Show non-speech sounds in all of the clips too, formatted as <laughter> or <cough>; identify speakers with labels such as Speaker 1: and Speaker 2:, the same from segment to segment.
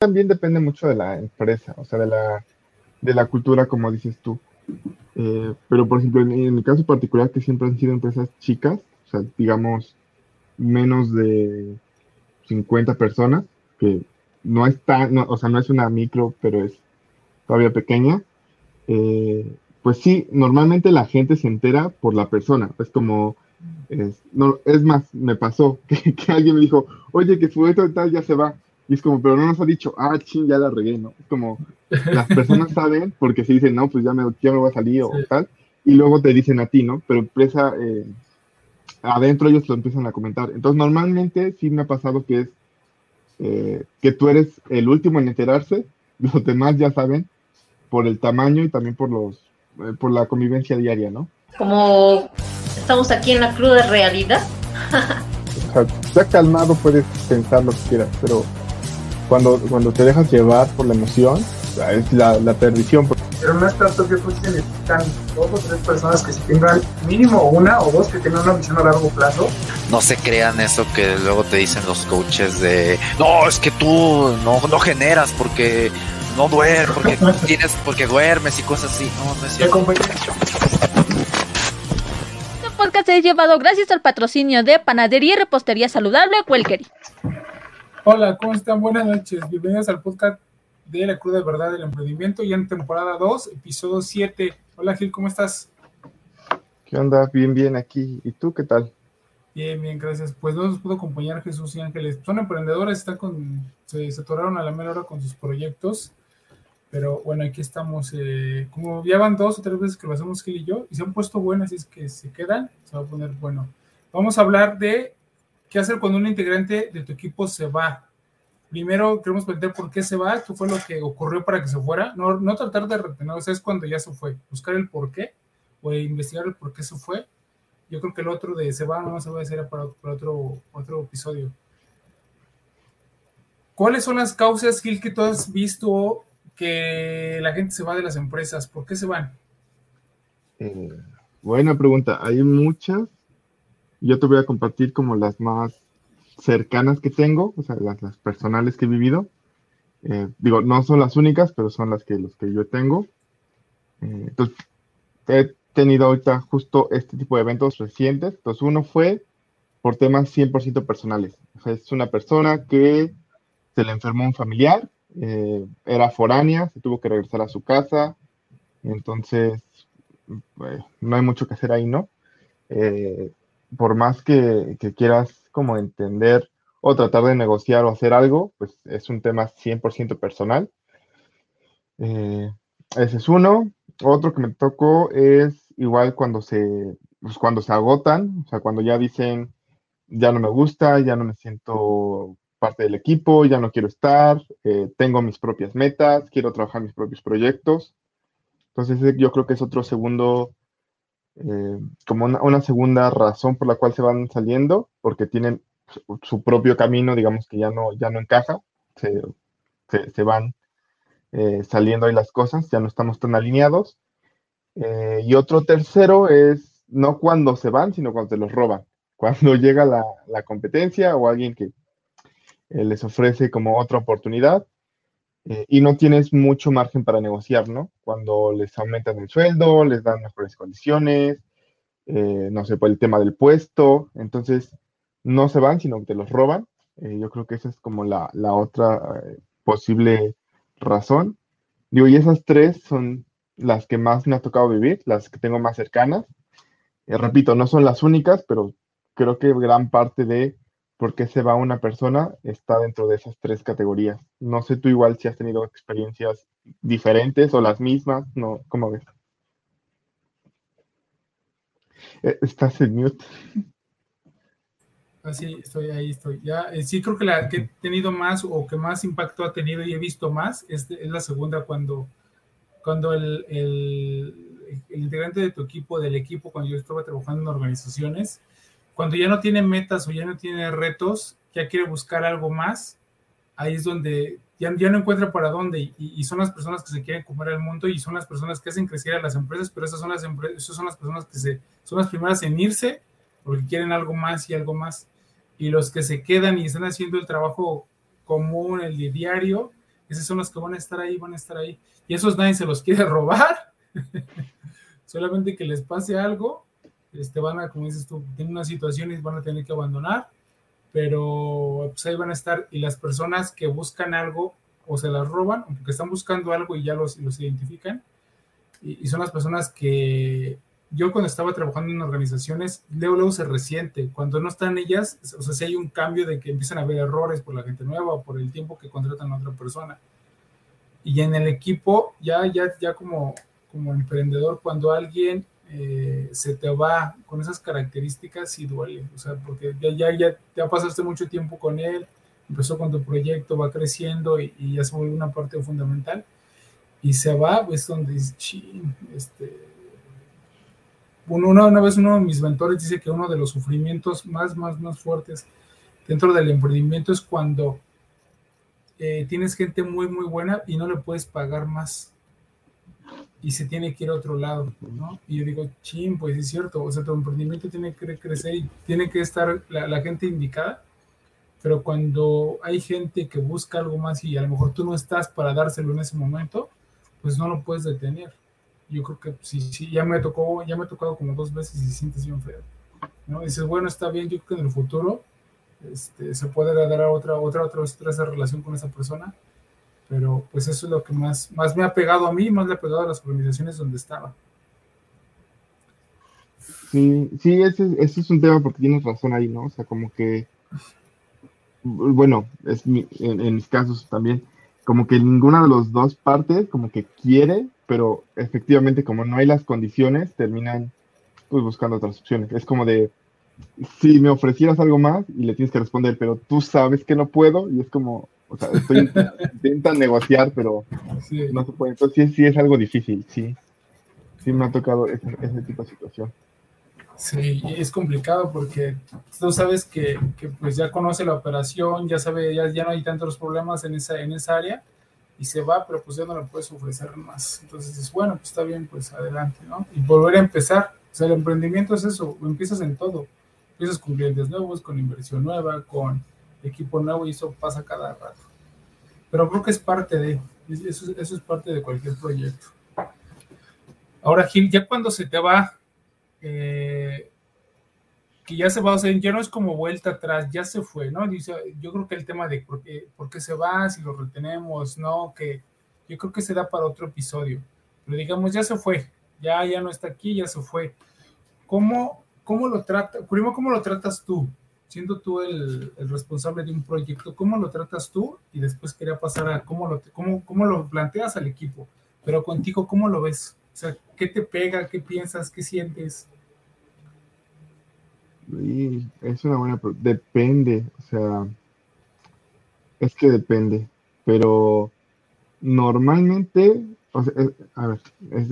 Speaker 1: también depende mucho de la empresa, o sea, de la, de la cultura, como dices tú. Eh, pero, por ejemplo, en, en, el caso particular, que siempre han sido empresas chicas, o sea, digamos, menos de 50 personas, que no es tan, o sea, no es una micro, pero es todavía pequeña. Eh, pues sí, normalmente la gente se entera por la persona. Es como, es, no, es más, me pasó <laughs> que, alguien me dijo, oye, que fue y tal, ya se va. Y es como, pero no nos ha dicho, ah, ching, ya la regué, ¿no? Es como, las personas saben porque se dicen, no, pues ya me, ya me voy a salir o tal. Y luego te dicen a ti, ¿no? Pero empresa, eh, adentro ellos lo empiezan a comentar. Entonces, normalmente sí me ha pasado que es eh, que tú eres el último en enterarse, <laughs> los demás ya saben por el tamaño y también por los eh, por la convivencia diaria, ¿no?
Speaker 2: Como estamos aquí en la cruda realidad.
Speaker 1: o sea, ya calmado puedes pensar lo que quieras, pero cuando, cuando te dejas llevar por la emoción, es la, la perdición.
Speaker 3: Pero no es tanto que pues necesitan dos o tres personas que se tengan mínimo una o dos que tengan una visión a largo plazo.
Speaker 4: No se crean eso que luego te dicen los coaches de no, es que tú no, no generas porque no duermes, porque <laughs> tienes, porque duermes y cosas así. No, no es cierto.
Speaker 5: Este podcast es llevado gracias al patrocinio de Panadería y Repostería Saludable Welkery.
Speaker 3: Hola, ¿cómo están? Buenas noches. Bienvenidos al podcast de La Cruda Verdad del Emprendimiento, ya en temporada 2, episodio 7. Hola Gil, ¿cómo estás?
Speaker 1: ¿Qué onda? Bien, bien aquí. ¿Y tú qué tal?
Speaker 3: Bien, bien, gracias. Pues no nos pudo acompañar Jesús y Ángeles. Son emprendedores, están con, se, atoraron a la mera hora con sus proyectos. Pero bueno, aquí estamos. Eh, como ya van dos o tres veces que lo hacemos Gil y yo, y se han puesto buenas, y es que se quedan, se va a poner bueno. Vamos a hablar de qué hacer cuando un integrante de tu equipo se va. Primero queremos plantear por qué se va, qué fue lo que ocurrió para que se fuera. No, no tratar de retener, o sea, es cuando ya se fue. Buscar el por qué o investigar el por qué se fue. Yo creo que el otro de se va no se va a hacer para, otro, otro episodio. ¿Cuáles son las causas, Gil, que tú has visto que la gente se va de las empresas? ¿Por qué se van?
Speaker 1: Eh, buena pregunta. Hay muchas. Yo te voy a compartir como las más cercanas que tengo, o sea, las, las personales que he vivido. Eh, digo, no son las únicas, pero son las que, los que yo tengo. Eh, entonces, he tenido ahorita justo este tipo de eventos recientes. Entonces, uno fue por temas 100% personales. O sea, es una persona que se le enfermó un familiar, eh, era foránea, se tuvo que regresar a su casa. Entonces, pues, no hay mucho que hacer ahí, ¿no? Eh, por más que, que, quieras como entender o tratar de negociar o hacer algo, pues es un tema 100% personal. Eh, ese es uno. Otro que me tocó es igual cuando se, pues cuando se agotan, o sea, cuando ya dicen, ya no me gusta, ya no me siento parte del equipo, ya no quiero estar, eh, tengo mis propias metas, quiero trabajar mis propios proyectos. Entonces yo creo que es otro segundo eh, como una, segunda razón por la cual se van saliendo, porque tienen su, propio camino, digamos que ya no, ya no encaja, se, se, van eh, saliendo ahí las cosas, ya no estamos tan alineados. Eh, y otro tercero es no cuando se van, sino cuando se los roban. Cuando <laughs> llega la, la competencia o alguien que les ofrece como otra oportunidad, eh, y no tienes mucho margen para negociar, ¿no? Cuando les aumentan el sueldo, les dan mejores condiciones, eh, no sé, por el tema del puesto, entonces no se van, sino que te los roban. Eh, yo creo que esa es como la, la otra posible razón. Digo, y esas tres son las que más me ha tocado vivir, las que tengo más cercanas. Repito, no son las únicas, pero creo que gran parte de por qué se va una persona está dentro de esas tres categorías. No sé tú igual si has tenido experiencias diferentes o las mismas, no, ¿cómo ves? Eh, Estás en mute.
Speaker 3: Ah, estoy ahí, estoy. Ya, eh, sí creo que la que he tenido más o que más impacto ha tenido y he visto más es, es la segunda cuando, cuando el, el, el, integrante de tu equipo, del equipo, cuando yo estaba trabajando en organizaciones, cuando ya no tiene metas o ya no tiene retos, ya quiere buscar algo más, ahí es donde ya, no encuentra para dónde y, son las personas que se quieren comer el mundo y son las personas que hacen crecer a las empresas, pero esas son las, esas son las personas que se, son las primeras en irse porque quieren algo más y algo más. Y los que se quedan y están haciendo el trabajo común, el diario, Esos son los que van a estar ahí, van a estar ahí. Y esos nadie se los quiere <laughs> robar. <laughs> Solamente que les pase algo, este, van a, como dices tú, tienen una situación y van a tener que abandonar, pero pues ahí van a estar. Y las personas que buscan algo o se las roban, o porque están buscando algo y ya los, los identifican, y, y son las personas que yo cuando estaba trabajando en organizaciones, luego, luego se resiente. Cuando no están ellas, o sea, si hay un cambio de que empiezan a haber errores por la gente nueva o por el tiempo que contratan a otra persona. Y en el equipo, ya, ya, ya como, como emprendedor, cuando alguien eh, se te va con esas características, sí duele. O sea, porque ya, ya, ya, pasaste mucho tiempo con él, empezó con tu proyecto, va creciendo y, y ya se vuelve una parte fundamental. Y se va, pues donde dices, ching, este una, una vez uno de mis mentores dice que uno de los sufrimientos más, más, más fuertes dentro del emprendimiento es cuando eh, tienes gente muy, muy buena y no le puedes pagar más y se tiene que ir a otro lado, ¿no? Y yo digo, ching, pues es cierto, o sea, tu emprendimiento tiene que crecer y tiene que estar la, la gente indicada, pero cuando hay gente que busca algo más y a lo mejor tú no estás para dárselo en ese momento, pues no lo puedes detener yo creo que sí, sí, ya me tocó, ya me ha tocado como dos veces y sientes bien feo. ¿no? dices, bueno, está bien, yo creo que en el futuro este, se puede dar otra, otra, otra, otra relación con esa persona, pero pues eso es lo que más, más me ha pegado a mí, más le ha pegado a las organizaciones donde estaba.
Speaker 1: Sí, sí, ese, ese es un tema porque tienes razón ahí, ¿no? O sea, como que, bueno, es mi, en, en mis casos también, como que ninguna de las dos partes como que quiere pero efectivamente como no hay las condiciones, terminan pues buscando otras opciones. Es como de, si me ofrecieras algo más y le tienes que responder, pero tú sabes que no puedo y es como, o sea, estoy <laughs> intentan negociar, pero sí. no se puede. Entonces sí, sí, es algo difícil, sí. Sí me ha tocado ese, ese tipo de situación.
Speaker 3: Sí, es complicado porque tú sabes que, que, pues ya conoce la operación, ya sabe, ya, ya no hay tantos problemas en esa, en esa área y se va, pero pues ya no le puedes ofrecer más. Entonces es bueno, pues está bien, pues adelante, ¿no? Y volver a empezar. O sea, el emprendimiento es eso, empiezas en todo. Empiezas con clientes nuevos, con inversión nueva, con equipo nuevo y eso pasa cada rato. Pero creo que es parte de, eso, eso es parte de cualquier proyecto. Ahora, Gil, ya cuando se te va, eh, que ya se va, o sea, ya no es como vuelta atrás, ya se fue, ¿no? Yo creo que el tema de por qué, por qué se va, si lo retenemos, no, que yo creo que se da para otro episodio. Pero digamos, ya se fue, ya, ya no está aquí, ya se fue. ¿Cómo, cómo lo trata, cómo lo tratas tú? Siendo tú el, el, responsable de un proyecto, ¿cómo lo tratas tú? Y después quería pasar a cómo lo, cómo, cómo lo planteas al equipo. Pero contigo, ¿cómo lo ves? O sea, ¿qué te pega? ¿Qué piensas? ¿Qué sientes?
Speaker 1: Y es una buena pregunta. Depende, o sea, es que depende, pero normalmente, o sea, a ver,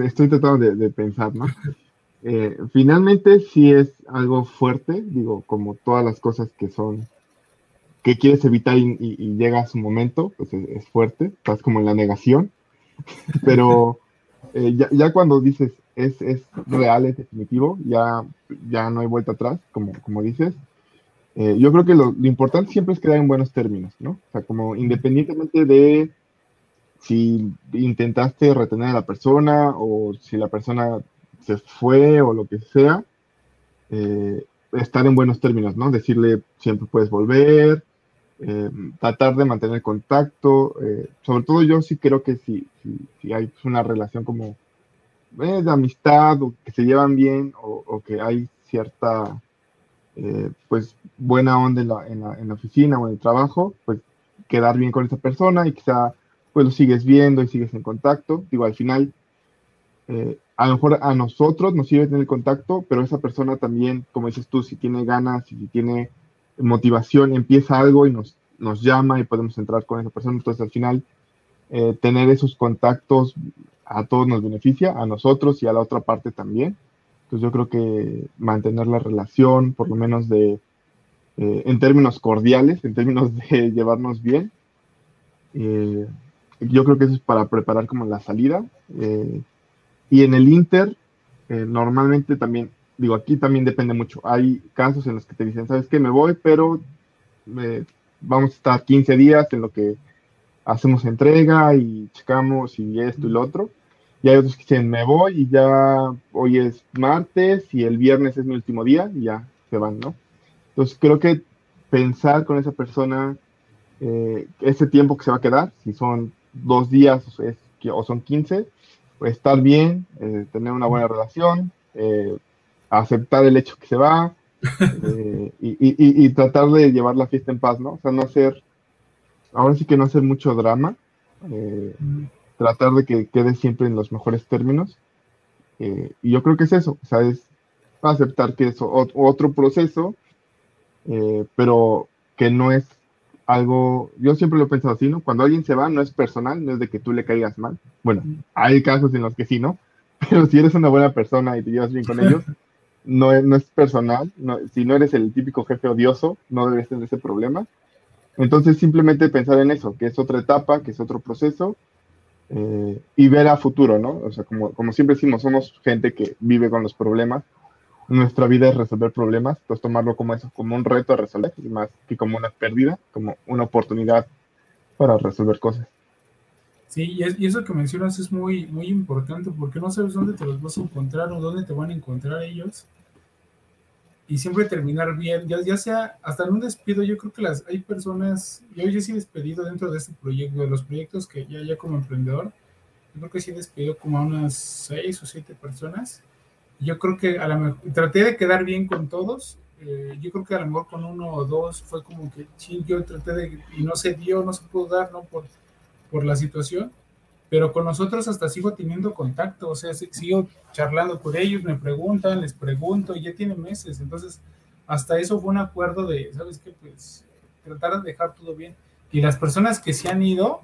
Speaker 1: estoy tratando de, de pensar, ¿no? <laughs> Eh, finalmente sí es algo fuerte, digo, como todas las cosas que son, que quieres evitar y, y, y llega a su momento, pues es, es, fuerte, estás como en la negación, <laughs> pero eh, ya, ya cuando dices, es, es, real, es definitivo, ya, ya no hay vuelta atrás, como, como dices. Eh, yo creo que lo, lo, importante siempre es quedar en buenos términos, ¿no? O sea, como independientemente de si intentaste retener a la persona o si la persona se fue o lo que sea, eh, estar en buenos términos, ¿no? Decirle siempre puedes volver, eh, tratar de mantener contacto, eh, sobre todo yo sí creo que si, si, hay una relación como de amistad o que se llevan bien o, que hay cierta pues buena onda en la, en, la, en la, oficina o en el trabajo, pues quedar bien con esa persona y quizá pues lo sigues viendo y sigues en contacto. Digo, al final, eh, a lo mejor a nosotros nos sirve tener contacto, pero esa persona también, como dices tú, si tiene ganas si tiene motivación, empieza algo y nos, nos llama y podemos entrar con esa persona. Entonces, al final, eh, tener esos contactos a todos nos beneficia, a nosotros y a la otra parte también. Entonces yo creo que mantener la relación, por lo menos de, eh, en términos cordiales, en términos de <laughs> llevarnos bien, eh, yo creo que eso es para preparar como la salida. Eh, y en el Inter, eh, normalmente también, digo, aquí también depende mucho. Hay casos en los que te dicen, sabes que me voy, pero vamos a estar 15 días en lo que hacemos entrega y checamos y esto y lo otro. Y hay otros que dicen, me voy y ya hoy es martes y el viernes es mi último día y ya se van, ¿no? Entonces creo que pensar con esa persona eh, ese tiempo que se va a quedar, si son dos días o, es, o son 15, pues estar bien, eh, tener una buena relación, eh, aceptar el hecho que se va <laughs> y, y, y, tratar de llevar la fiesta en paz, ¿no? O sea, no hacer, ahora sí que no hacer mucho drama tratar de que quede siempre en los mejores términos. Eh, y yo creo que es eso, o sea, es aceptar que es otro proceso, eh, pero que no es algo, yo siempre lo he pensado así, ¿no? Cuando alguien se va, no es personal, no es de que tú le caigas mal. Bueno, hay casos en los que sí, ¿no? <laughs> Pero si eres una buena persona y te llevas bien con ellos, <laughs> no es, no es personal. si no eres el típico jefe odioso, no debes tener ese problema. Entonces, simplemente pensar en eso, que es otra etapa, que es otro proceso, eh, y ver a futuro, ¿no? O sea, como, como siempre decimos, somos gente que vive con los problemas. Nuestra vida es resolver problemas, pues tomarlo como eso, como un reto a resolver, más que como una pérdida, como una oportunidad para resolver cosas.
Speaker 3: Sí, y, eso que mencionas es muy, muy importante porque no sabes dónde te los vas a encontrar o dónde te van a encontrar ellos y siempre terminar bien, ya, ya sea hasta en un despido, yo creo que las hay personas, yo ya sí he despedido dentro de este proyecto, de los proyectos que ya, ya como emprendedor, yo creo que sí he despedido como a unas seis o siete personas. Yo creo que a lo mejor traté de quedar bien con todos. Eh, yo creo que a lo mejor con uno o dos fue como que yo traté de y no se dio, no se pudo dar, ¿no? Por, por la situación pero con nosotros hasta sigo teniendo contacto, o sea, sigo charlando con ellos, me preguntan, les pregunto, y ya tiene meses, entonces hasta eso fue un acuerdo de, ¿sabes qué? Pues tratar de dejar todo bien. Y las personas que se han ido,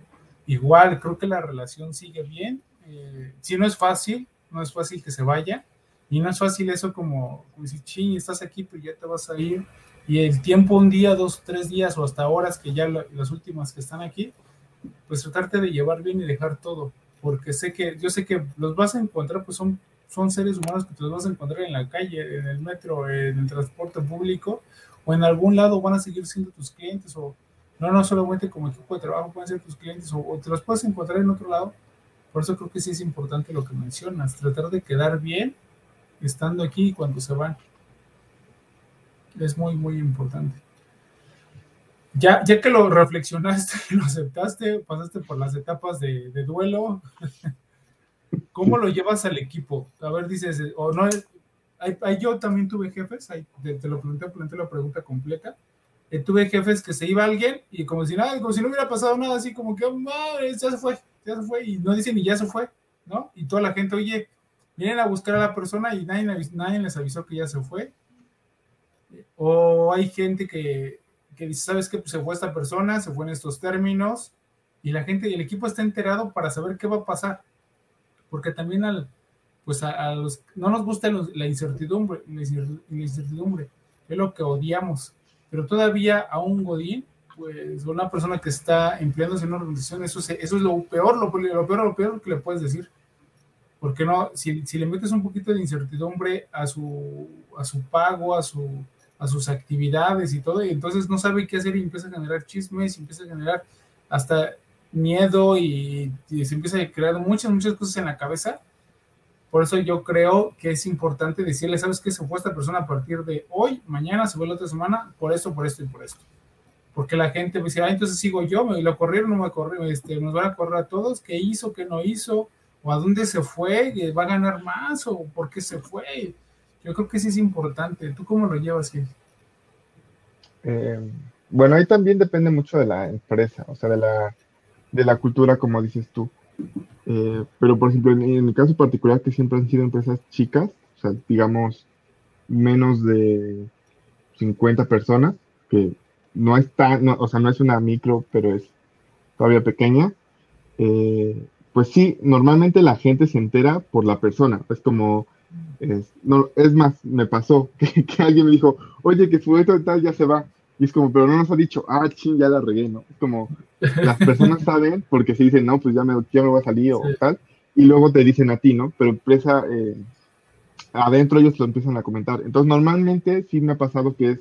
Speaker 3: igual, creo que la relación sigue bien. Eh, si no es fácil, no es fácil que se vaya, y no es fácil eso como, como decir, ching, estás aquí, pero ya te vas a ir. Y el tiempo, un día, dos, tres días o hasta horas, que ya las últimas que están aquí, pues tratarte de llevar bien y dejar todo, porque sé que, yo sé que los vas a encontrar, pues son, son seres humanos que te los vas a encontrar en la calle, en el metro, en el transporte público, o en algún lado van a seguir siendo tus clientes, o no, no solamente como equipo de trabajo pueden ser tus clientes, o, te los puedes encontrar en otro lado. Por eso creo que sí es importante lo que mencionas, tratar de quedar bien estando aquí cuando se van. Es muy, muy importante. Ya, ya que lo reflexionaste, lo aceptaste, pasaste por las etapas de, duelo, <laughs> ¿cómo lo llevas al equipo? A ver, dices, o no, hay, yo también tuve jefes, te, lo pregunté, planteé la pregunta completa. Eh, tuve jefes que se iba alguien y como si nada, como si no hubiera pasado nada, así como que, madre, ya se fue, ya se fue, y no dicen ni ya se fue, ¿no? Y toda la gente, oye, vienen a buscar a la persona y nadie, nadie les avisó que ya se fue. O hay gente que que dice, ¿sabes qué? Pues se fue esta persona, se fue en estos términos, y la gente y el equipo está enterado para saber qué va a pasar. Porque también al, pues a, los, no nos gusta la incertidumbre, la incertidumbre, es lo que odiamos. Pero todavía a un Godín, pues una persona que está empleándose en una organización, eso, eso es lo peor, lo, peor, lo peor que le puedes decir. Porque no, si, si le metes un poquito de incertidumbre a su, a su pago, a su, a sus actividades y todo, y entonces no sabe qué hacer y empieza a generar chismes, y empieza a generar hasta miedo y, se empieza a crear muchas, muchas cosas en la cabeza. Por eso yo creo que es importante decirle, ¿sabes qué? Se fue esta persona a partir de hoy, mañana, se fue la otra semana, por esto, por esto y por esto. Porque la gente me dice, ah, entonces sigo yo, me lo corrieron, no me corrieron, este, nos van a correr a todos, ¿qué hizo, qué no hizo? ¿O a dónde se fue? ¿Va a ganar más? ¿O por qué se fue? Yo creo que sí es importante. ¿Tú cómo lo llevas,
Speaker 1: eh, bueno, ahí también depende mucho de la empresa, o sea, de la, de la cultura, como dices tú. Eh, pero, por ejemplo, en, en, el caso particular, que siempre han sido empresas chicas, o sea, digamos, menos de 50 personas, que no es tan, o sea, no es una micro, pero es todavía pequeña, eh, pues sí, normalmente la gente se entera por la persona. Es como, es, no, es más, me pasó <laughs> que, alguien me dijo, oye, que fue esto y tal, ya se va. Y es como, pero no nos ha dicho, ah, ching, ya la regué, ¿no? Es como, las personas <laughs> saben porque se dicen, no, pues ya me, ya me voy a salir o tal, y luego te dicen a ti, ¿no? Pero empresa, eh, adentro ellos lo empiezan a comentar. Entonces, normalmente sí me ha pasado que es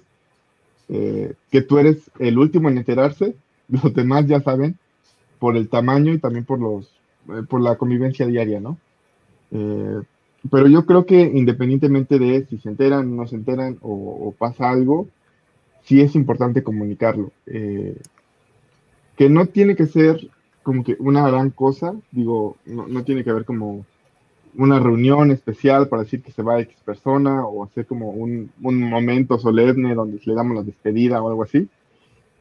Speaker 1: eh, que tú eres el último en enterarse, <laughs> los demás ya saben, por el tamaño y también por los por la convivencia diaria, ¿no? Eh, pero yo creo que independientemente de si se enteran, no se enteran o, pasa algo, sí es importante comunicarlo. Eh, que no tiene que ser como que una gran cosa, digo, no, tiene que haber como una reunión especial para decir que se va X persona o hacer como un, momento solemne donde le damos la despedida o algo así.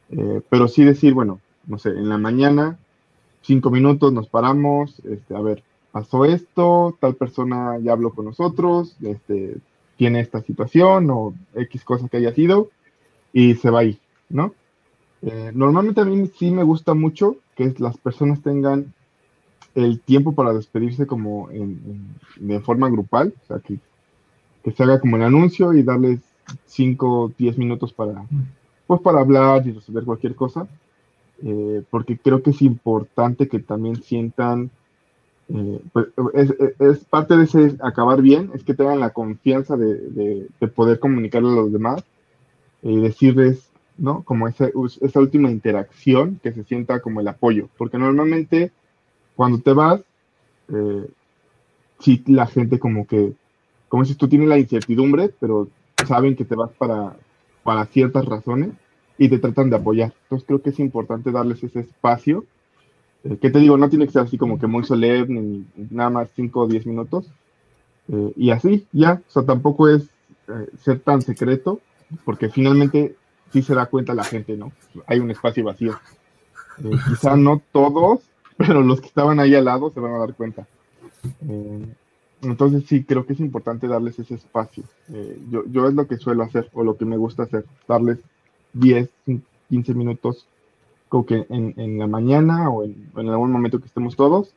Speaker 1: Eh, pero sí decir, bueno, no sé, en la mañana, cinco minutos, nos paramos, este, a ver, pasó esto, tal persona ya habló con nosotros, este, tiene esta situación o X cosa que haya sido y se va ahí, ¿no? Eh, normalmente a mí sí me gusta mucho que las personas tengan el tiempo para despedirse como en, de forma grupal, o sea, que, que se haga como el anuncio y darles 5 o 10 minutos para, pues, para hablar y resolver cualquier cosa, eh, porque creo que es importante que también sientan, eh, pues, es, es- parte de ese acabar bien, es que tengan la confianza de, de- de poder comunicarle a los demás y decirles, ¿no? Como esa, esa última interacción, que se sienta como el apoyo, porque normalmente cuando te vas, eh, sí la gente como que, como si tú tienes la incertidumbre, pero saben que te vas para, para ciertas razones y te tratan de apoyar. Entonces creo que es importante darles ese espacio. Eh, que te digo, no tiene que ser así como que muy solemne, ni nada más 5 o 10 minutos. Eh, y así, ya, o sea, tampoco es eh, ser tan secreto, porque finalmente sí se da cuenta la gente, ¿no? Hay un espacio vacío. Eh, quizá no todos, <laughs> pero los que estaban ahí al lado se van a dar cuenta. Eh, entonces sí, creo que es importante darles ese espacio. Eh, yo, yo es lo que suelo hacer o lo que me gusta hacer, darles 10, 15 minutos como que en, en la mañana o en, en algún momento que estemos todos,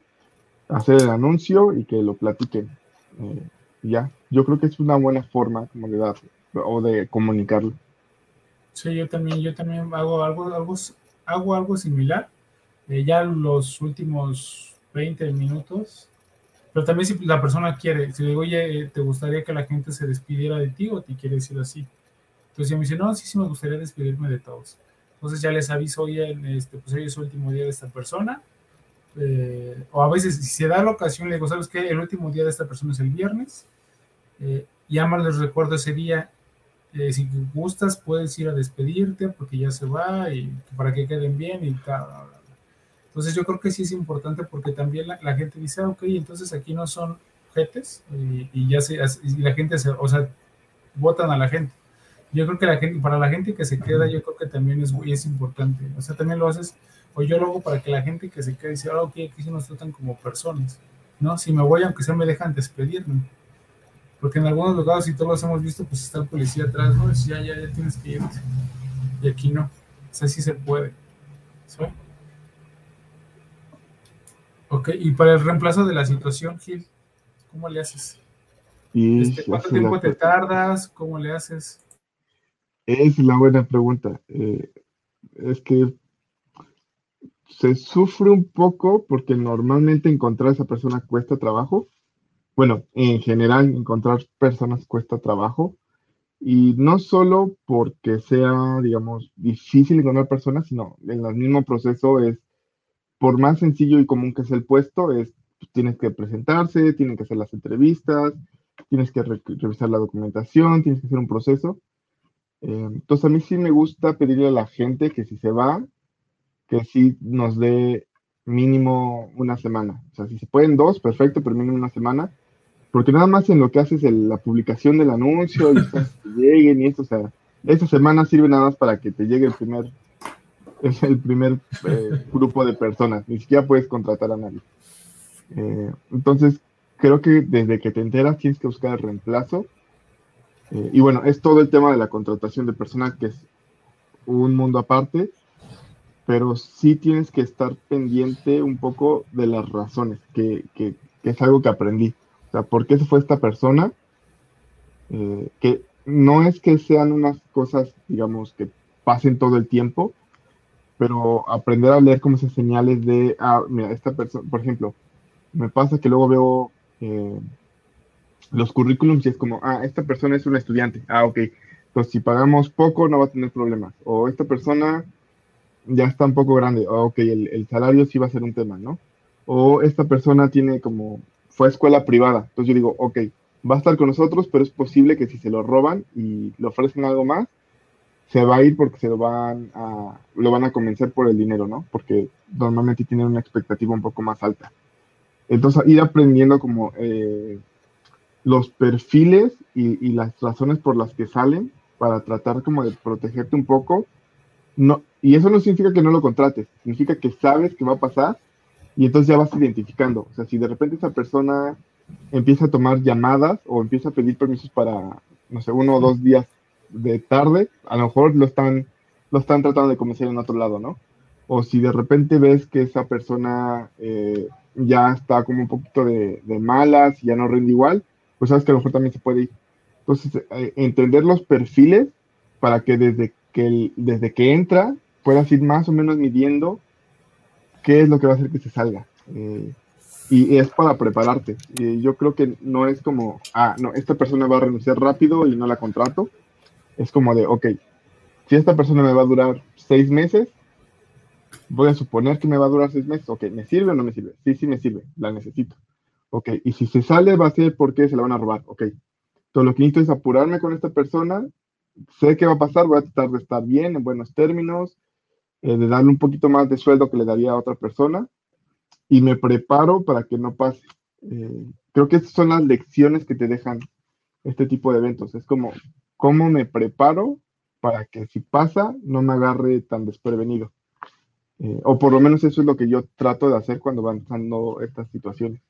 Speaker 1: hacer el anuncio y que lo platiquen. Eh, ya, yo creo que es una buena forma como de dar o de comunicarlo.
Speaker 3: Sí, yo también, yo también hago algo, algo, hago algo similar. Eh, ya los últimos 20 minutos, pero también si la persona quiere, si le digo, oye, ¿te gustaría que la gente se despidiera de ti o te quiere decir así? Entonces ya me dice, no, sí, sí me gustaría despedirme de todos. Entonces ya les aviso, oye, este, pues hoy es el último día de esta persona. Eh, o a veces, si se da la ocasión, le digo, ¿sabes qué? El último día de esta persona es el viernes. Eh, ya más les recuerdo ese día eh, si gustas puedes ir a despedirte porque ya se va y para que queden bien y tal. Entonces yo creo que sí es importante porque también la, la gente dice, ah, ok, entonces aquí no son jetes y, y ya se, y la gente se, o sea, votan a la gente. Yo creo que la gente, para la gente que se queda, yo creo que también es, es importante. O sea, también lo haces, o yo lo hago para que la gente que se quede dice, ah, ok, aquí sí nos tratan como personas. ¿No? Si me voy, aunque sea me dejan despedirme. Porque en algunos lugares, si todos los hemos visto, pues está el policía atrás, ¿no? Dice, ya, ya, ya tienes que irte. Y aquí no. O sea, sí se puede. ¿Sí? Ok, y para el reemplazo de la situación, Gil, ¿cómo le haces? Este, ¿Cuánto
Speaker 1: es
Speaker 3: tiempo te tardas? ¿Cómo le haces?
Speaker 1: Es la buena pregunta. Eh, es que se sufre un poco porque normalmente encontrar a esa persona cuesta trabajo. Bueno, en general encontrar personas cuesta trabajo. Y no solo porque sea, digamos, difícil encontrar personas, sino en el mismo proceso es, por más sencillo y común que sea el puesto, es, tienes que presentarse, tienen que hacer las entrevistas, tienes que re- revisar la documentación, tienes que hacer un proceso. Eh, entonces a mí sí me gusta pedirle a la gente que si se va, que sí nos dé mínimo una semana. O sea, si se pueden dos, perfecto, pero mínimo una semana. Porque nada más en lo que haces el- la publicación del anuncio y <laughs> que lleguen y esto, o sea, esa semana sirve nada más para que te llegue el primer, el primer eh, <laughs> grupo de personas. Ni siquiera puedes contratar a nadie. Eh, entonces, creo que desde que te enteras tienes que buscar el reemplazo. Eh, y bueno, es todo el tema de la contratación de personal, que es un mundo aparte, pero sí tienes que estar pendiente un poco de las razones, que, que- que es algo que aprendí. O sea, ¿por qué se fue esta persona? Eh, que no es que sean unas cosas, digamos, que pasen todo el tiempo, pero aprender a leer como esas señales de, ah, mira, esta persona, por ejemplo, me pasa que luego veo eh, los currículums y es como, ah, esta persona es una estudiante, ah, ok, pues si pagamos poco no va a tener problemas, o esta persona ya está un poco grande, ok, el, el salario sí va a ser un tema, ¿no? O esta persona tiene como, fue a escuela privada, entonces yo digo, ok, va a estar con nosotros, pero es posible que si se lo roban y le ofrecen algo más, se va a ir porque se lo van a, lo van a convencer por el dinero, ¿no? Porque normalmente tienen una expectativa un poco más alta. Entonces, ir aprendiendo como eh, los perfiles y, las razones por las que salen para tratar como de protegerte un poco. No, y eso no significa que no lo contrates, significa que sabes que va a pasar y entonces ya vas identificando. O sea, si de repente esa persona empieza a tomar llamadas o empieza a pedir permisos para, no sé, uno o dos días de tarde, a lo mejor lo están, lo están tratando de convencer en otro lado, ¿no? O si de repente ves que esa persona eh, ya está como un poquito de, de, malas ya no rinde igual, pues sabes que a lo mejor también se puede ir. Entonces, eh, entender los perfiles para que desde que, desde que entra puedas ir más o menos midiendo qué es lo que va a hacer que se salga. Eh, y es para prepararte. Yo creo que no es como, ah, no, esta persona va a renunciar rápido y no la contrato. Es como de, ok, si esta persona me va a durar seis meses, voy a suponer que me va a durar seis meses. Ok, ¿me sirve o no me sirve? Sí, sí me sirve, la necesito. Ok, y si se sale va a ser porque se la van a robar. Ok, todo lo que necesito es apurarme con esta persona. Sé qué va a pasar, voy a tratar de estar bien, en buenos términos, eh, de darle un poquito más de sueldo que le daría a otra persona y me preparo para que no pase. Eh, creo que esas son las lecciones que te dejan este tipo de eventos. Es como, ¿cómo me preparo para que si pasa no me agarre tan desprevenido? Eh, o por lo menos eso es lo que yo trato de hacer cuando van pasando estas situaciones.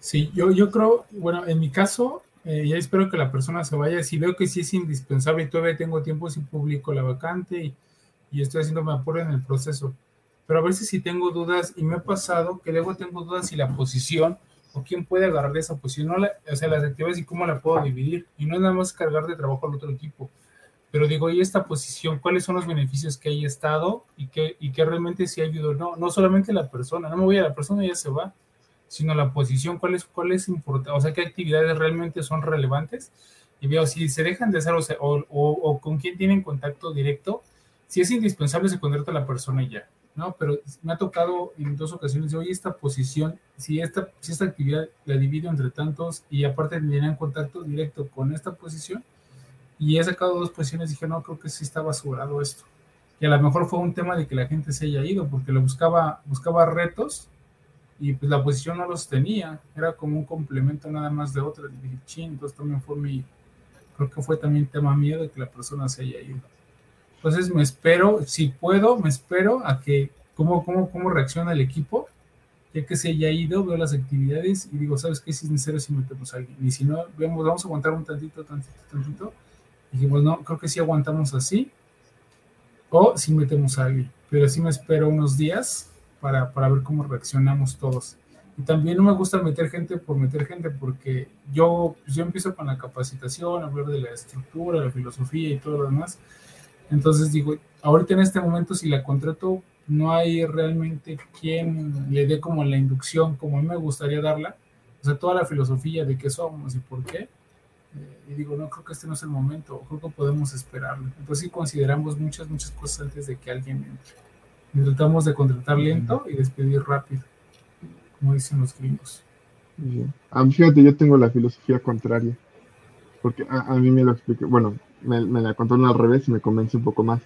Speaker 3: Sí, yo, yo creo, bueno, en mi caso, eh, ya espero que la persona se vaya. Si veo que sí es indispensable y todavía tengo tiempo, si publico la vacante y y estoy haciéndome apuro en el proceso. Pero a veces si tengo dudas, y me ha pasado que luego tengo dudas si la posición o quién puede agarrar esa posición, no la, o sea, las actividades y cómo la puedo dividir. Y no es nada más cargar de trabajo al otro equipo. Pero digo, ¿y esta posición? ¿Cuáles son los beneficios que hay estado y que, y que realmente sí ayudó? No, no solamente la persona, no me voy a la persona y ya se va, sino la posición, ¿cuál es, cuál es importante? O sea, ¿qué actividades realmente son relevantes? Y veo si se dejan de hacer o, sea, o, o, o con quién tienen contacto directo, si es indispensable se contrata a la persona y ya, ¿no? Pero me ha tocado en dos ocasiones, oye, esta posición, si esta, si esta actividad la divido entre tantos y aparte tendrían contacto directo con esta posición, y he sacado dos posiciones, dije, no, creo que sí está basurado esto. Y a lo mejor fue un tema de que la gente se haya ido, porque lo buscaba, buscaba retos y pues la posición no los tenía, era como un complemento nada más de otra. Y dije, ching, entonces también fue mi, creo que fue también tema mío de que la persona se haya ido. Entonces me espero, si puedo, me espero a que cómo, cómo, cómo reacciona el equipo, ya que se haya ido, veo las actividades y digo, ¿sabes qué? Si es necesario, si metemos a alguien. Y si no, vemos, vamos a aguantar un tantito, tantito, tantito. Y dijimos, no, creo que sí aguantamos así. O si metemos a alguien. Pero sí me espero unos días para, para ver cómo reaccionamos todos. Y también no me gusta meter gente por meter gente, porque yo, pues yo empiezo con la capacitación, hablar de la estructura, la filosofía y todo lo demás entonces digo, ahorita en este momento si la contrato, no hay realmente quien le dé como la inducción como a mí me gustaría darla, o sea, toda la filosofía de qué somos y por qué. Eh, y digo, no, creo que este no es el momento, creo que podemos esperarlo. Entonces sí consideramos muchas, muchas cosas antes de que alguien entre. Y tratamos de contratar lento y despedir rápido, como dicen los gringos.
Speaker 1: Bien. A mí, fíjate, yo tengo la filosofía contraria, porque a, a mí me lo expliqué, bueno, me, me la contaron al revés y me convence un poco más,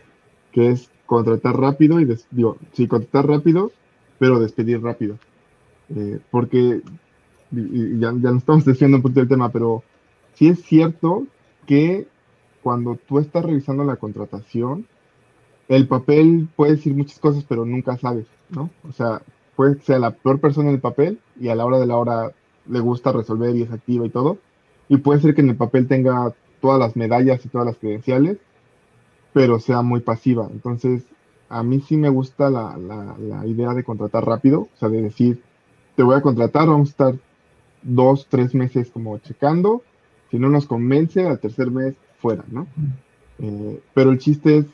Speaker 1: que es contratar rápido y, des, digo, sí, contratar rápido, pero despedir rápido. Eh, porque, y, y ya, ya nos estamos desviando un poquito del tema, pero sí es cierto que cuando tú estás revisando la contratación, el papel puede decir muchas cosas, pero nunca sabes, ¿no? O sea, puede que sea la peor persona en el papel y a la hora de la hora le gusta resolver y es activa y todo. Y puede ser que en el papel tenga todas las medallas y todas las credenciales, pero sea muy pasiva. Entonces, a mí sí me gusta la, la, la, idea de contratar rápido, o sea, de decir, te voy a contratar, vamos a estar dos, tres meses como checando, si no nos convence, al tercer mes fuera, ¿no? Eh, pero el chiste es,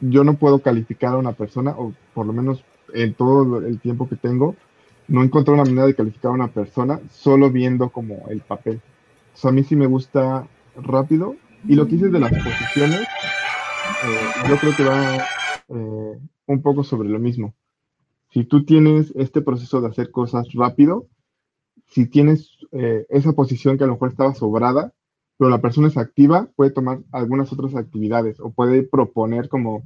Speaker 1: yo no puedo calificar a una persona, o por lo menos en todo el tiempo que tengo, no encontré una manera de calificar a una persona solo viendo como el papel. O sea, a mí sí me gusta rápido. Y lo que hice de las posiciones, eh, yo creo que va eh, un poco sobre lo mismo. Si tú tienes este proceso de hacer cosas rápido, si tienes eh, esa posición que a lo mejor estaba sobrada, pero la persona es activa, puede tomar algunas otras actividades o puede proponer como,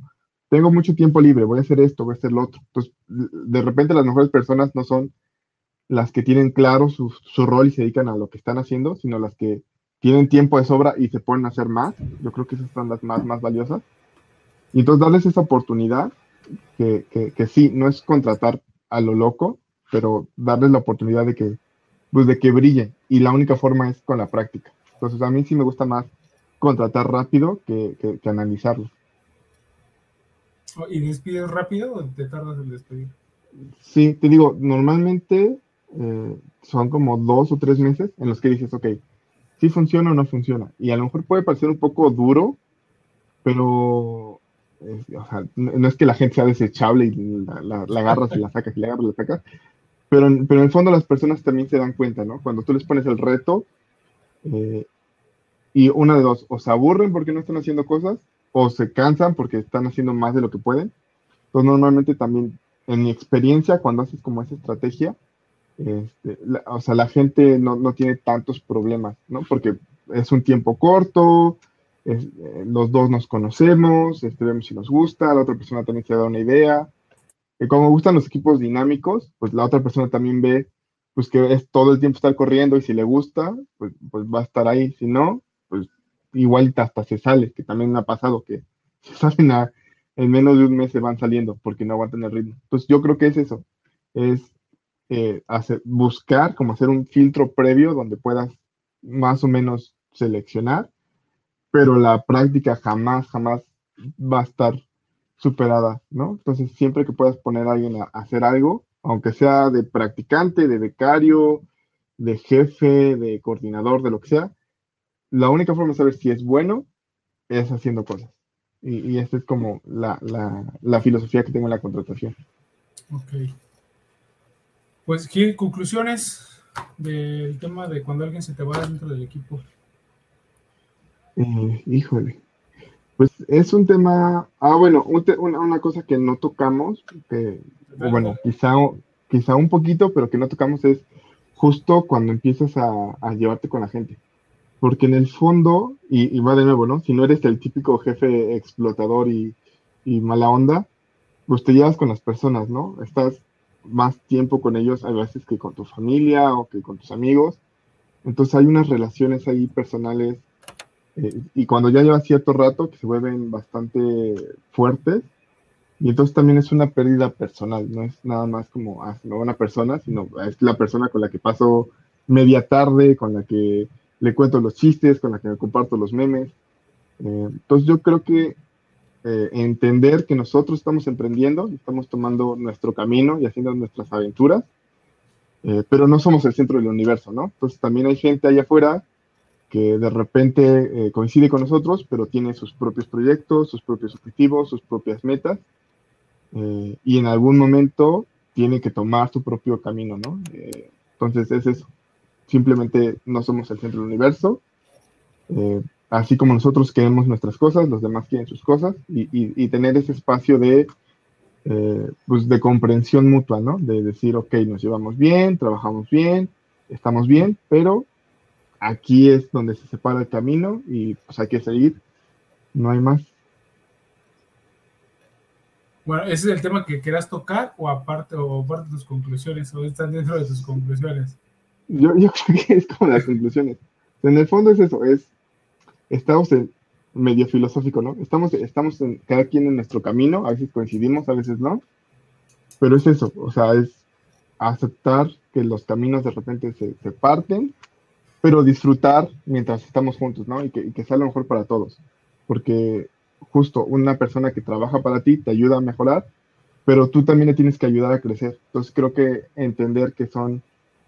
Speaker 1: tengo mucho tiempo libre, voy a hacer esto, voy a hacer lo otro. Entonces, de repente las mejores personas no son las que tienen claro su, rol y se dedican a lo que están haciendo, sino las que tienen tiempo de sobra y se ponen a hacer más. Yo creo que esas son las más, más valiosas. Y entonces darles esa oportunidad, que, que, que sí, no es contratar a lo loco, pero darles la oportunidad de que, pues de que brille. Y la única forma es con la práctica. Entonces a mí sí me gusta más contratar rápido que, que, que analizarlo.
Speaker 3: ¿Y despides rápido o te tardas en despedir?
Speaker 1: Sí, te digo, normalmente eh, son como dos o tres meses en los que dices, ok, si funciona o no funciona. Y a lo mejor puede parecer un poco duro, pero eh, o sea, no, es que la gente sea desechable y la, la, la agarras y la sacas y la agarras y la sacas, pero, pero en el fondo las personas también se dan cuenta, ¿no? Cuando tú les pones el reto eh, y una de dos, o se aburren porque no están haciendo cosas, o se cansan porque están haciendo más de lo que pueden. Entonces normalmente también, en mi experiencia, cuando haces como esa estrategia, este, la- o sea, la gente no, no tiene tantos problemas, ¿no? Porque es un tiempo corto, eh, los dos nos conocemos, este, vemos si nos gusta, la otra persona también se da una idea. Y como gustan los equipos dinámicos, pues la otra persona también ve pues que es todo el tiempo estar corriendo y si le gusta, pues, pues va a estar ahí. Si no, pues igual hasta se sale, que también ha pasado que <laughs> se salen a, en menos de un mes se van saliendo porque no aguantan el ritmo. Pues yo creo que es eso, es eh, hacer, buscar, como hacer un filtro previo donde puedas más o menos seleccionar, pero la práctica jamás, jamás va a estar superada, ¿no? Entonces, siempre que puedas poner a alguien a hacer algo, aunque sea de practicante, de becario, de jefe, de coordinador, de lo que sea, la única forma de saber si es bueno es haciendo cosas. Y, y esta es como la, la, la filosofía que tengo en la contratación.
Speaker 3: Ok. Pues, ¿qué conclusiones del tema de cuando alguien se te va dentro del equipo?
Speaker 1: Eh, híjole. Pues es un tema, ah, bueno, un te- una, una cosa que no tocamos, que, bueno, quizá, quizá un poquito, pero que no tocamos es justo cuando empiezas a, a llevarte con la gente. Porque en el fondo, y, y va de nuevo, ¿no? Si no eres el típico jefe explotador y, y mala onda, pues te llevas con las personas, ¿no? Estás más tiempo con ellos a veces que con tu familia o que con tus amigos. Entonces hay unas relaciones ahí personales y cuando ya lleva cierto rato que se vuelven bastante fuertes y entonces también es una pérdida personal, no es nada más como ah, no una persona, sino es la persona con la que paso media tarde, con la que le cuento los chistes, con la que me comparto los memes. Eh, entonces yo creo que eh, entender que nosotros estamos emprendiendo, estamos tomando nuestro camino y haciendo nuestras aventuras, eh, pero no somos el centro del universo, ¿no? Entonces también hay gente allá afuera que de repente eh, coincide con nosotros, pero tiene sus propios proyectos, sus propios objetivos, sus propias metas, eh, y en algún momento tiene que tomar su propio camino, ¿no? Eh, entonces es eso. Simplemente no somos el centro del universo. Así como nosotros queremos nuestras cosas, los demás quieren sus cosas, y, tener ese espacio de, pues de comprensión mutua, ¿no? De decir, ok, nos llevamos bien, trabajamos bien, estamos bien, pero aquí es donde se separa el camino y pues hay que seguir, no hay más.
Speaker 3: Bueno, ¿ese es el tema que quieras tocar o aparte, o aparte de tus conclusiones, o están dentro de tus conclusiones?
Speaker 1: Yo, yo <laughs> creo que es como las conclusiones. En el fondo es eso, es, estamos en medio filosófico, ¿no? Estamos, estamos en, cada quien en nuestro camino, a veces coincidimos, a veces no, pero es eso, o sea, es aceptar que los caminos de repente se, se parten, pero disfrutar mientras estamos juntos, ¿no? Y que, y sea lo mejor para todos, porque justo una persona que trabaja para ti te ayuda a mejorar, pero tú también le tienes que ayudar a crecer. Entonces creo que entender que son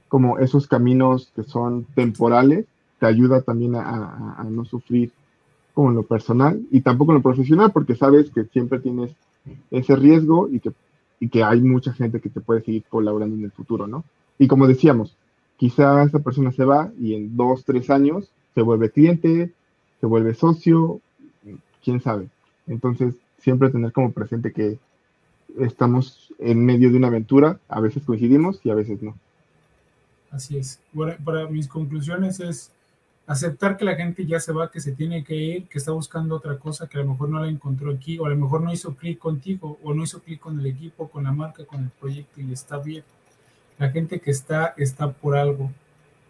Speaker 1: como esos caminos que son temporales, te ayuda también a, a, a, no sufrir como en lo personal y tampoco en lo profesional, porque sabes que siempre tienes ese riesgo y que, y que hay mucha gente que te puede seguir colaborando en el futuro, ¿no? Y como decíamos, quizá esa persona se va y en dos, tres años se vuelve cliente, se vuelve socio, quién sabe. Entonces, siempre tener como presente que estamos en medio de una aventura, a veces coincidimos y a veces no.
Speaker 3: Así es. Bueno, para mis conclusiones es aceptar que la gente ya se va, que se tiene que ir, que está buscando otra cosa, que a lo mejor no la encontró aquí, o a lo mejor no hizo clic contigo, o no hizo clic con el equipo, con la marca, con el proyecto, y está bien. La gente que está, está por algo.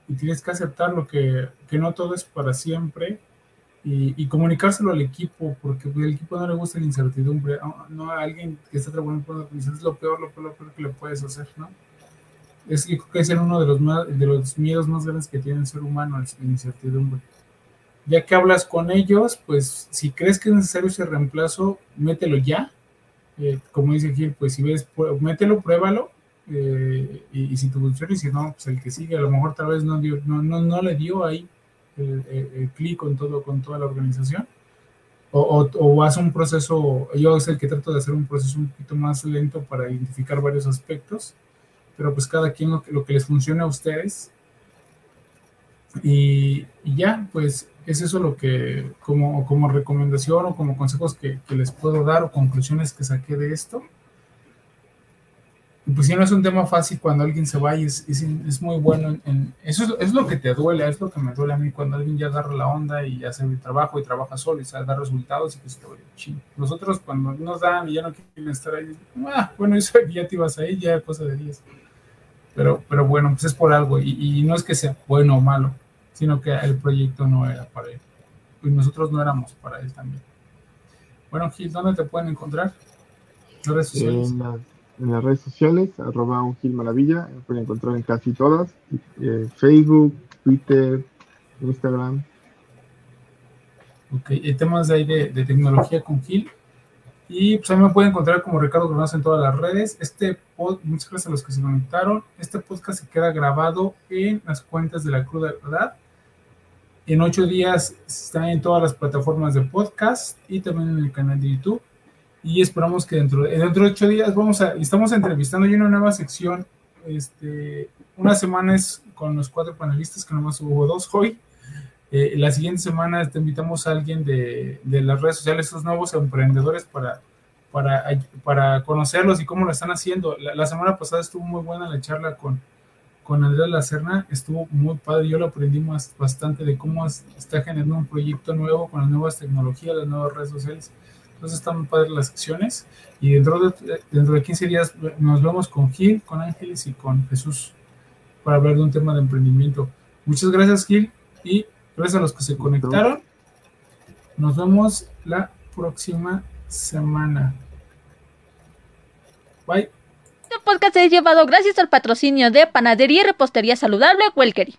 Speaker 3: Y tienes que aceptar lo que, que no todo es para siempre, y, comunicárselo al equipo, porque el equipo no le gusta la incertidumbre. No a alguien que está trabajando con la es lo peor, lo peor, lo peor que le puedes hacer, ¿no? Es, yo creo que es uno de los, más, de los miedos más grandes que tiene el ser humano, la incertidumbre. Ya que hablas con ellos, pues si crees que es necesario ese reemplazo, mételo ya. Eh, como dice Gil, pues si ves, mételo, pruébalo. Eh, y, si te funciona y si no, pues el que sigue, a lo mejor tal vez no, dio, no, no, no le dio ahí el, clic con con toda la organización. O, o, o, hace un proceso, yo es el que trato de hacer un proceso un poquito más lento para identificar varios aspectos, pero pues cada quien lo que, lo que les funcione a ustedes. Y, y, ya, pues es eso lo que como, como recomendación o como consejos que, que les puedo dar o conclusiones que saqué de esto. Y pues si no es un tema fácil cuando alguien se va y es, es, es muy bueno en, en eso es, es, lo que te duele, es lo que me duele a mí cuando alguien ya agarra la onda y hace el trabajo y trabaja solo y sabe dar resultados y que se te vaya ching. Nosotros cuando nos dan y ya no quieren estar ahí, ah, bueno, eso ya te ibas ahí, ya cosa de 10. Pero, pero bueno, pues es por algo y, y, no es que sea bueno o malo, sino que el proyecto no era para él. Y nosotros no éramos para él también. Bueno, Gil, ¿dónde te pueden encontrar?
Speaker 1: Redes sociales. En, la, en, las redes sociales, arroba un Gil Maravilla, pueden encontrar en casi todas. Eh, Facebook, Twitter, Instagram.
Speaker 3: Ok, y temas de ahí de, tecnología con Gil. Y pues ahí me pueden encontrar como Ricardo Granados en todas las redes. Este pod, muchas gracias a los que se conectaron. Este podcast se queda grabado en las cuentas de la Cruda Verdad. En ocho días está en todas las plataformas de podcast y también en el canal de YouTube. Y esperamos que dentro de, dentro de ocho días vamos a, estamos entrevistando ya una nueva sección. Este, una semana es con los cuatro panelistas, que nomás hubo dos hoy. Eh, la siguiente semana te invitamos a alguien de, de las redes sociales, esos nuevos emprendedores, para, para, para conocerlos y cómo lo están haciendo. La, la, semana pasada estuvo muy buena la charla con, con Andrés Lacerna, estuvo muy padre. Yo lo aprendí más, bastante de cómo es, está generando un proyecto nuevo con las nuevas tecnologías, las nuevas redes sociales. Entonces están padres las secciones. Y dentro de, dentro de 15 días nos vemos con Gil, con Ángeles y con Jesús para hablar de un tema de emprendimiento. Muchas gracias, Gil. Y Gracias a los que se conectaron. Nos vemos la próxima semana. Bye.
Speaker 5: Este podcast es llevado gracias al patrocinio de Panadería y Repostería Saludable Welkery.